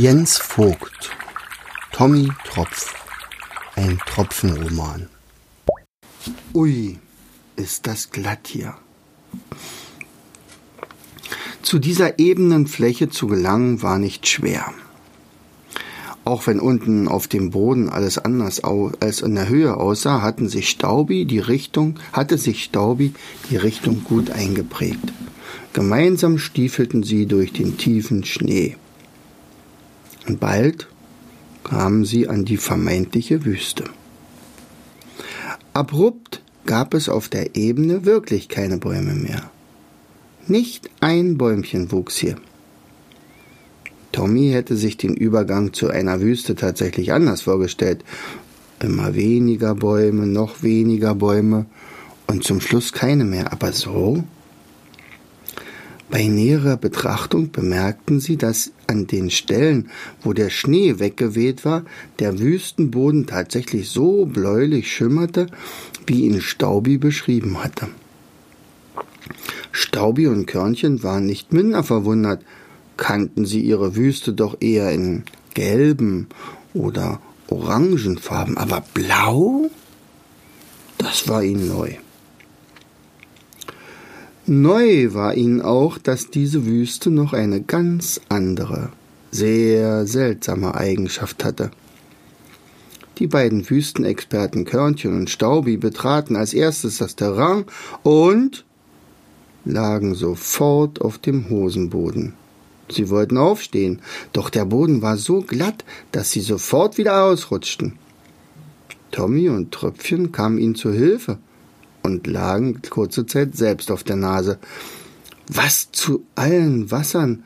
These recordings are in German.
Jens Vogt Tommy Tropf Ein Tropfenroman Ui, ist das glatt hier. Zu dieser ebenen Fläche zu gelangen war nicht schwer. Auch wenn unten auf dem Boden alles anders als in der Höhe aussah, hatten sich Staubi die Richtung, hatte sich Staubi die Richtung gut eingeprägt. Gemeinsam stiefelten sie durch den tiefen Schnee. Und bald kamen sie an die vermeintliche Wüste. Abrupt gab es auf der Ebene wirklich keine Bäume mehr. Nicht ein Bäumchen wuchs hier. Tommy hätte sich den Übergang zu einer Wüste tatsächlich anders vorgestellt. Immer weniger Bäume, noch weniger Bäume und zum Schluss keine mehr. Aber so? Bei näherer Betrachtung bemerkten sie, dass an den Stellen, wo der Schnee weggeweht war, der Wüstenboden tatsächlich so bläulich schimmerte, wie ihn Staubi beschrieben hatte. Staubi und Körnchen waren nicht minder verwundert, kannten sie ihre Wüste doch eher in gelben oder orangenfarben, aber blau? Das war ihnen neu. Neu war ihnen auch, dass diese Wüste noch eine ganz andere, sehr seltsame Eigenschaft hatte. Die beiden Wüstenexperten Körnchen und Staubi betraten als erstes das Terrain und lagen sofort auf dem Hosenboden. Sie wollten aufstehen, doch der Boden war so glatt, dass sie sofort wieder ausrutschten. Tommy und Tröpfchen kamen ihnen zu Hilfe und lagen kurze Zeit selbst auf der Nase. Was zu allen Wassern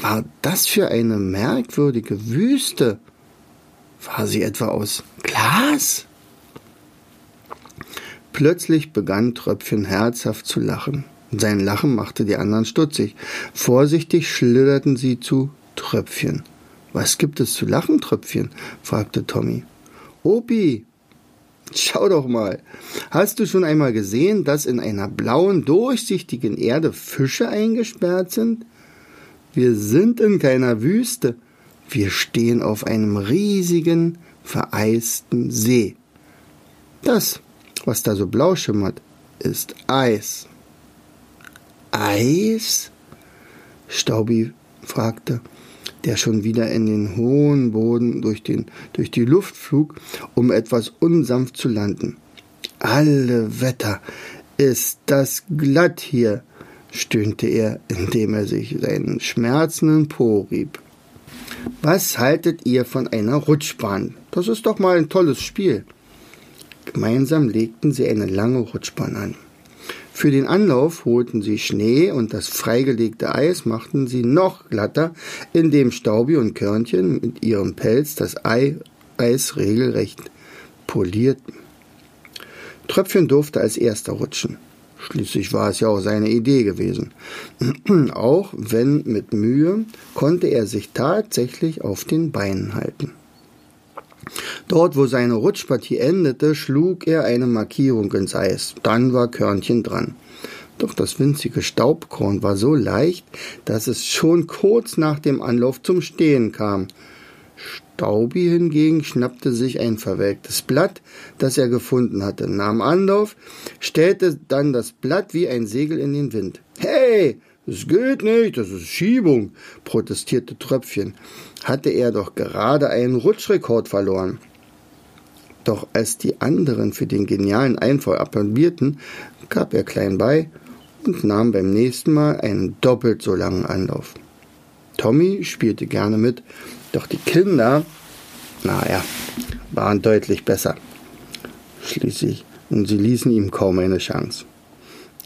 war das für eine merkwürdige Wüste? War sie etwa aus Glas? Plötzlich begann Tröpfchen herzhaft zu lachen. Sein Lachen machte die anderen stutzig. Vorsichtig schlitterten sie zu Tröpfchen. Was gibt es zu lachen, Tröpfchen? fragte Tommy. Opi, Schau doch mal. Hast du schon einmal gesehen, dass in einer blauen, durchsichtigen Erde Fische eingesperrt sind? Wir sind in keiner Wüste. Wir stehen auf einem riesigen, vereisten See. Das, was da so blau schimmert, ist Eis. Eis? Staubi fragte der schon wieder in den hohen Boden durch, den, durch die Luft flog, um etwas unsanft zu landen. Alle Wetter ist das glatt hier, stöhnte er, indem er sich seinen schmerzenden Po rieb. Was haltet ihr von einer Rutschbahn? Das ist doch mal ein tolles Spiel. Gemeinsam legten sie eine lange Rutschbahn an. Für den Anlauf holten sie Schnee und das freigelegte Eis machten sie noch glatter, indem Staubi und Körnchen mit ihrem Pelz das Ei Eis regelrecht polierten. Tröpfchen durfte als erster rutschen. Schließlich war es ja auch seine Idee gewesen. auch wenn mit Mühe, konnte er sich tatsächlich auf den Beinen halten. Dort, wo seine Rutschpartie endete, schlug er eine Markierung ins Eis. Dann war Körnchen dran. Doch das winzige Staubkorn war so leicht, dass es schon kurz nach dem Anlauf zum Stehen kam. Staubi hingegen schnappte sich ein verwelktes Blatt, das er gefunden hatte, nahm Anlauf, stellte dann das Blatt wie ein Segel in den Wind. Hey, es geht nicht, das ist Schiebung, protestierte Tröpfchen. Hatte er doch gerade einen Rutschrekord verloren. Doch als die anderen für den genialen Einfall applaudierten, gab er klein bei und nahm beim nächsten Mal einen doppelt so langen Anlauf. Tommy spielte gerne mit, doch die Kinder, naja, waren deutlich besser. Schließlich, und sie ließen ihm kaum eine Chance.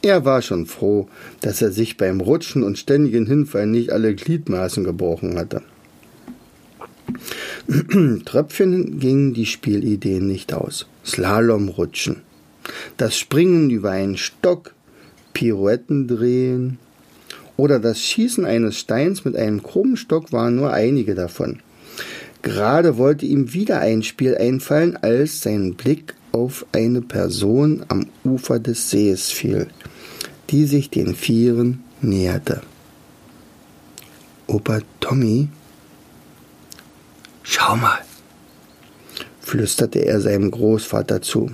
Er war schon froh, dass er sich beim Rutschen und ständigen Hinfallen nicht alle Gliedmaßen gebrochen hatte. Tröpfchen gingen die Spielideen nicht aus. Slalomrutschen, das Springen über einen Stock, Pirouetten drehen oder das Schießen eines Steins mit einem krummen Stock waren nur einige davon. Gerade wollte ihm wieder ein Spiel einfallen, als sein Blick auf eine Person am Ufer des Sees fiel die sich den Vieren näherte. Opa Tommy, Schau mal, flüsterte er seinem Großvater zu.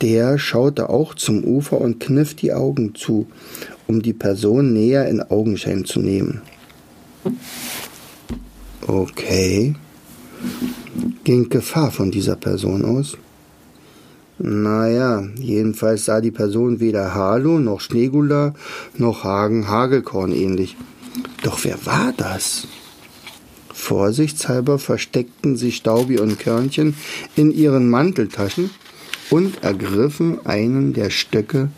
Der schaute auch zum Ufer und kniff die Augen zu, um die Person näher in Augenschein zu nehmen. Okay. Ging Gefahr von dieser Person aus? Naja, jedenfalls sah die Person weder Harlow noch Schneegula noch Hagen Hagelkorn ähnlich. Doch wer war das? Vorsichtshalber versteckten sich Staubi und Körnchen in ihren Manteltaschen und ergriffen einen der Stöcke,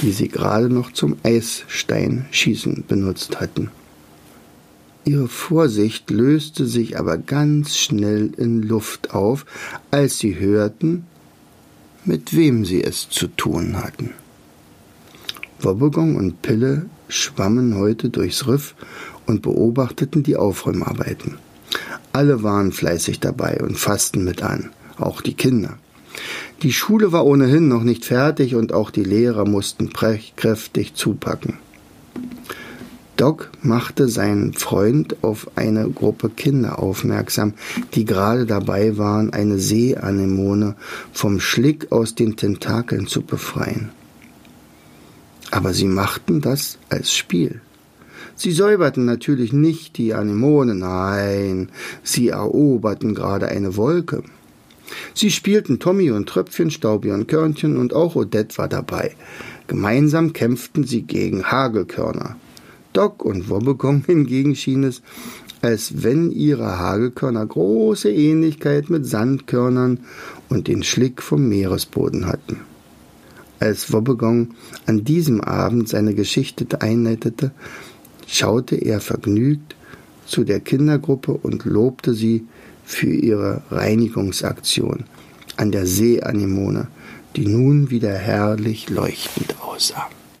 die sie gerade noch zum Eissteinschießen benutzt hatten. Ihre Vorsicht löste sich aber ganz schnell in Luft auf, als sie hörten, mit wem sie es zu tun hatten. Wobbegong und Pille schwammen heute durchs Riff und beobachteten die Aufräumarbeiten. Alle waren fleißig dabei und fassten mit an, auch die Kinder. Die Schule war ohnehin noch nicht fertig und auch die Lehrer mussten kräftig zupacken. Doc machte seinen Freund auf eine Gruppe Kinder aufmerksam, die gerade dabei waren, eine Seeanemone vom Schlick aus den Tentakeln zu befreien. Aber sie machten das als Spiel. Sie säuberten natürlich nicht die Anemone, nein, sie eroberten gerade eine Wolke. Sie spielten Tommy und Tröpfchen, Staubi und Körnchen und auch Odette war dabei. Gemeinsam kämpften sie gegen Hagelkörner. Doc und Wobbegong hingegen schien es, als wenn ihre Hagelkörner große Ähnlichkeit mit Sandkörnern und den Schlick vom Meeresboden hatten. Als Wobbegong an diesem Abend seine Geschichte einleitete, schaute er vergnügt zu der Kindergruppe und lobte sie für ihre Reinigungsaktion an der Seeanemone, die nun wieder herrlich leuchtend aussah.